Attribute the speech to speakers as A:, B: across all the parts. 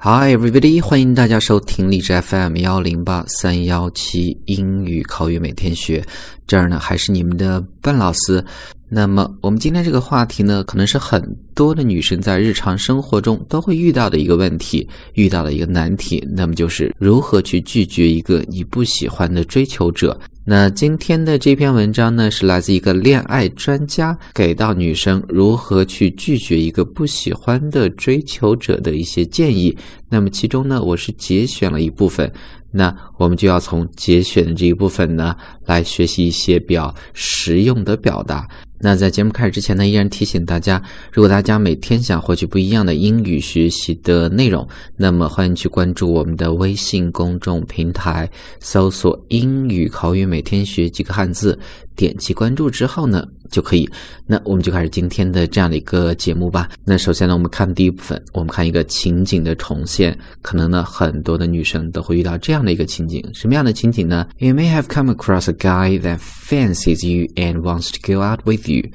A: Hi everybody，欢迎大家收听荔枝 FM 幺零八三幺七英语口语每天学。这儿呢还是你们的笨老师。那么我们今天这个话题呢，可能是很多的女生在日常生活中都会遇到的一个问题，遇到的一个难题。那么就是如何去拒绝一个你不喜欢的追求者。那今天的这篇文章呢，是来自一个恋爱专家给到女生如何去拒绝一个不喜欢的追求者的一些建议。那么其中呢，我是节选了一部分。那我们就要从节选的这一部分呢，来学习一些比较实用的表达。那在节目开始之前呢，依然提醒大家，如果大家每天想获取不一样的英语学习的内容，那么欢迎去关注我们的微信公众平台，搜索“英语口语每天学”几个汉字，点击关注之后呢，就可以。那我们就开始今天的这样的一个节目吧。那首先呢，我们看第一部分，我们看一个情景的重现。可能呢，很多的女生都会遇到这样的一个情景，什么样的情景呢？You may have come across a guy that fancies you and wants to go out with you,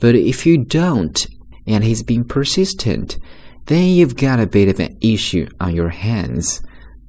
A: but if you don't, and he's been persistent, then you've got a bit of an issue on your hands.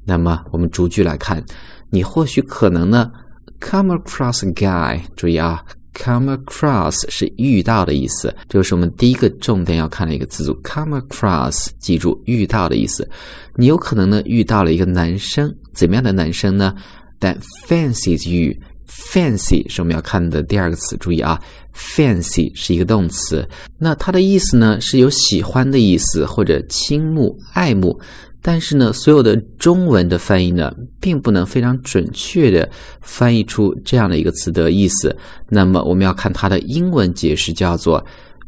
A: 那么我们逐句来看，你或许可能呢，come across a guy，注意啊。Come across 是遇到的意思，这就是我们第一个重点要看的一个词组。Come across，记住遇到的意思。你有可能呢遇到了一个男生，怎么样的男生呢？That fancies you。Fancy 是我们要看的第二个词，注意啊，fancy 是一个动词，那它的意思呢是有喜欢的意思或者倾慕、爱慕。但是呢，所有的中文的翻译呢，并不能非常准确的翻译出这样的一个词的意思。那么我们要看它的英文解释，叫做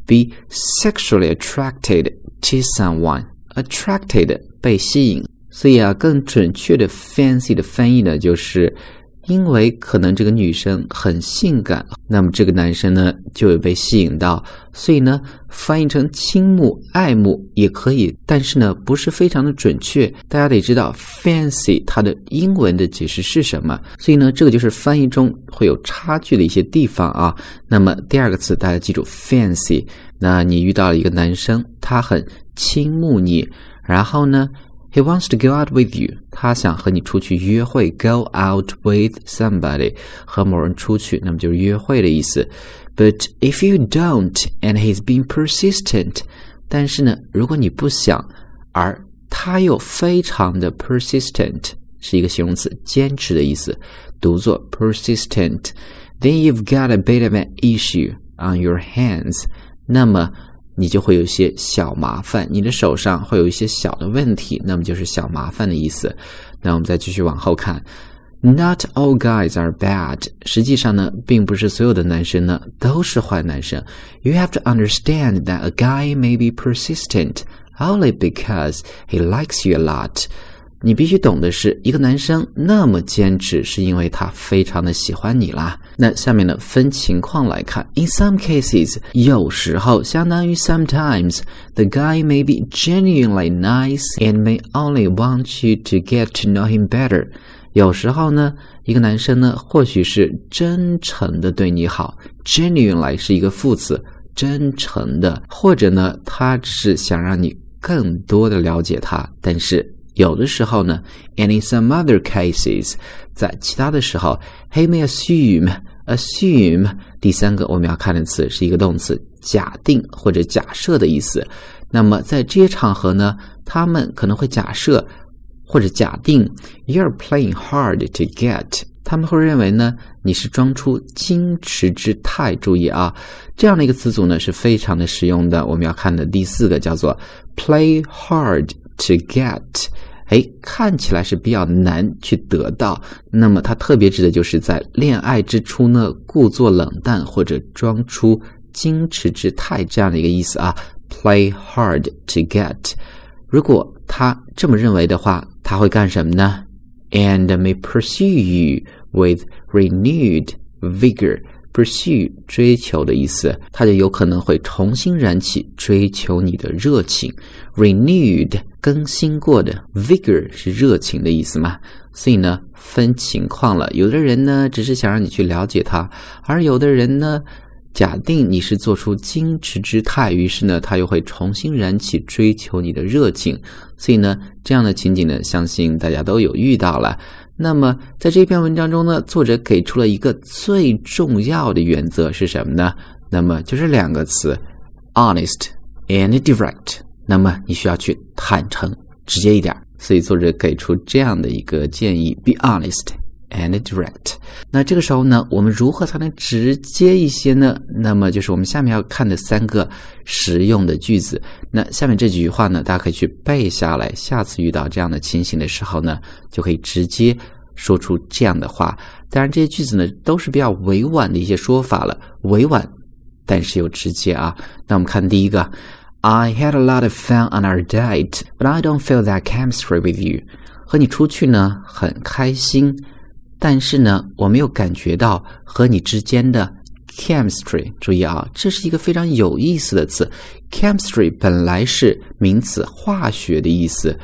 A: be sexually attracted to someone。attracted 被吸引，所以啊，更准确的 fancy 的翻译呢，就是。因为可能这个女生很性感，那么这个男生呢就会被吸引到，所以呢翻译成倾慕、爱慕也可以，但是呢不是非常的准确。大家得知道 fancy 它的英文的解释是什么，所以呢这个就是翻译中会有差距的一些地方啊。那么第二个词大家记住 fancy，那你遇到了一个男生，他很倾慕你，然后呢 ？He wants to go out with you。他想和你出去约会，go out with somebody，和某人出去，那么就是约会的意思。But if you don't and he's being persistent，但是呢，如果你不想，而他又非常的 persistent，是一个形容词，坚持的意思，读作 persistent，then you've got a bit of an issue on your hands。那么 你就会有一些小麻烦，你的手上会有一些小的问题，那么就是小麻烦的意思。那我们再继续往后看，Not all guys are bad。实际上呢，并不是所有的男生呢都是坏男生。You have to understand that a guy may be persistent only because he likes you a lot。你必须懂的是，一个男生那么坚持，是因为他非常的喜欢你啦。那下面呢，分情况来看，in some cases，有时候相当于 sometimes，the guy may be genuinely nice and may only want you to get to know him better。有时候呢，一个男生呢，或许是真诚的对你好，genuinely 是一个副词，真诚的，或者呢，他是想让你更多的了解他，但是。有的时候呢，and in some other cases，在其他的时候，he may assume，assume，第三个我们要看的词是一个动词，假定或者假设的意思。那么在这些场合呢，他们可能会假设或者假定，you're playing hard to get，他们会认为呢，你是装出矜持之态。注意啊，这样的一个词组呢是非常的实用的。我们要看的第四个叫做 play hard。To get，哎，看起来是比较难去得到。那么它特别指的就是在恋爱之初呢，故作冷淡或者装出矜持之态这样的一个意思啊。Play hard to get。如果他这么认为的话，他会干什么呢？And may pursue you with renewed vigor。Pursue 追求的意思，他就有可能会重新燃起追求你的热情。Renewed 更新过的，vigor 是热情的意思嘛？所以呢，分情况了。有的人呢，只是想让你去了解他，而有的人呢，假定你是做出矜持之态，于是呢，他又会重新燃起追求你的热情。所以呢，这样的情景呢，相信大家都有遇到了。那么，在这篇文章中呢，作者给出了一个最重要的原则是什么呢？那么就是两个词：honest and direct。那么你需要去坦诚、直接一点。所以作者给出这样的一个建议：be honest。And direct。那这个时候呢，我们如何才能直接一些呢？那么就是我们下面要看的三个实用的句子。那下面这几句话呢，大家可以去背下来，下次遇到这样的情形的时候呢，就可以直接说出这样的话。当然，这些句子呢都是比较委婉的一些说法了，委婉但是又直接啊。那我们看第一个，I had a lot of fun on our date, but I don't feel that chemistry with you。和你出去呢很开心。但是呢，我没有感觉到和你之间的 chemistry。注意啊，这是一个非常有意思的词。chemistry 本来是名词，化学的意思。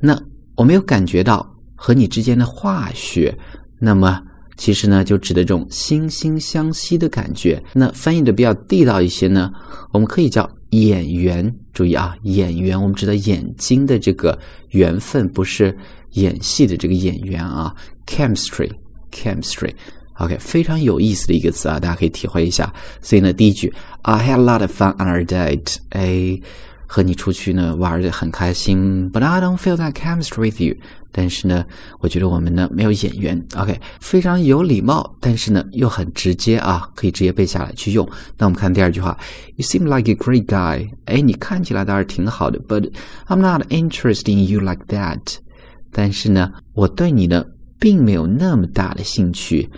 A: 那我没有感觉到和你之间的化学，那么其实呢，就指的这种惺惺相惜的感觉。那翻译的比较地道一些呢，我们可以叫眼缘。注意啊，眼缘，我们知道眼睛的这个缘分不是。演戏的这个演员啊，chemistry，chemistry，OK，非常有意思的一个词啊，大家可以体会一下。所以呢，第一句，I had a lot of fun on our date，哎，和你出去呢玩的很开心，But I don't feel that chemistry with you。但是呢，我觉得我们呢没有眼缘。OK，非常有礼貌，但是呢又很直接啊，可以直接背下来去用。那我们看第二句话，You seem like a great guy，哎，你看起来倒是挺好的，But I'm not interested in you like that。但是呢，我对你呢并没有那么大的兴趣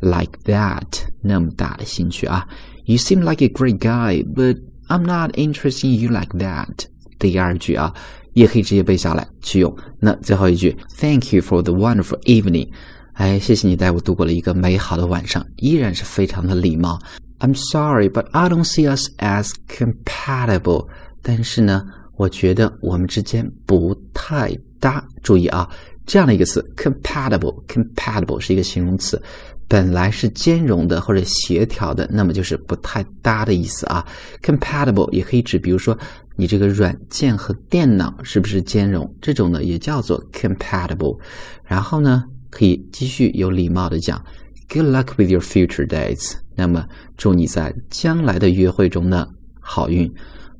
A: ，like that，那么大的兴趣啊。You seem like a great guy, but I'm not interested in you like that。第二句啊，也可以直接背下来去用。那最后一句，Thank you for the wonderful evening。哎，谢谢你带我度过了一个美好的晚上，依然是非常的礼貌。I'm sorry, but I don't see us as compatible。但是呢，我觉得我们之间不太搭。注意啊，这样的一个词 compatible，compatible 是一个形容词，本来是兼容的或者协调的，那么就是不太搭的意思啊。compatible 也可以指，比如说你这个软件和电脑是不是兼容，这种呢也叫做 compatible。然后呢，可以继续有礼貌的讲，good luck with your future dates。那么祝你在将来的约会中呢好运。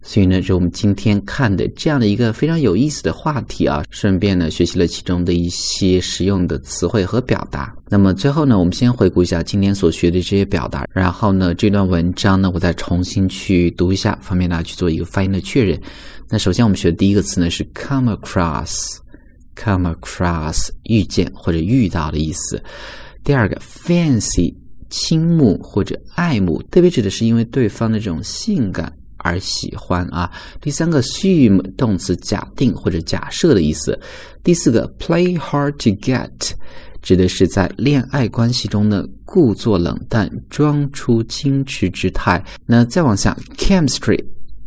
A: 所以呢，是我们今天看的这样的一个非常有意思的话题啊，顺便呢学习了其中的一些实用的词汇和表达。那么最后呢，我们先回顾一下今天所学的这些表达，然后呢，这段文章呢，我再重新去读一下，方便大家去做一个发音的确认。那首先我们学的第一个词呢是 come across，come across 遇见或者遇到的意思。第二个 fancy 倾慕或者爱慕，特别指的是因为对方的这种性感。而喜欢啊。第三个，assume 动词假定或者假设的意思。第四个，play hard to get 指的是在恋爱关系中呢故作冷淡，装出矜持之态。那再往下，chemistry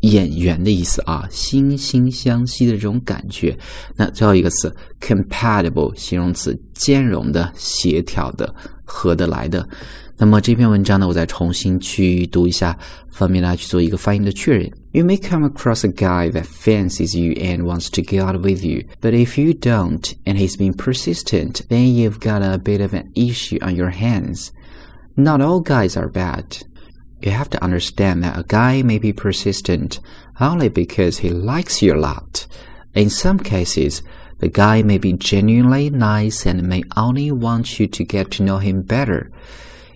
A: 演员的意思啊，惺惺相惜的这种感觉。那最后一个词，compatible 形容词，兼容的、协调的、合得来的。那么这篇文章呢，我再重新去读一下，方便大家去做一个发音的确认。You may come across a guy that fancies you and wants to get out with you, but if you don't and he's being persistent, then you've got a bit of an issue on your hands. Not all guys are bad. You have to understand that a guy may be persistent only because he likes you a lot. In some cases, the guy may be genuinely nice and may only want you to get to know him better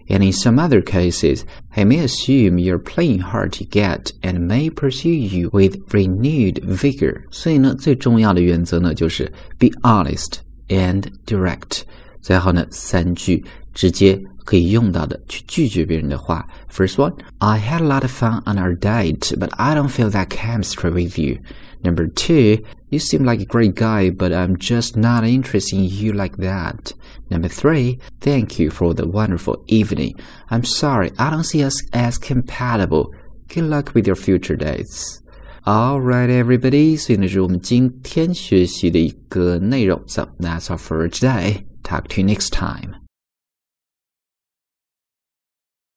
A: and in some other cases, he may assume you're playing hard to get and may pursue you with renewed vigor. 所以呢，最重要的原则呢，就是 be honest and direct。最后呢，三句直接 可以用到的去拒绝别人的话。First one, I had a lot of fun on our date, but I don't feel that chemistry with you. Number two, you seem like a great guy, but I'm just not interested in you like that. Number three, thank you for the wonderful evening. I'm sorry, I don't see us as compatible. Good luck with your future dates. Alright, everybody. 所以呢，是我们今天学习的一个内容。So that's all for today. Talk to you next time.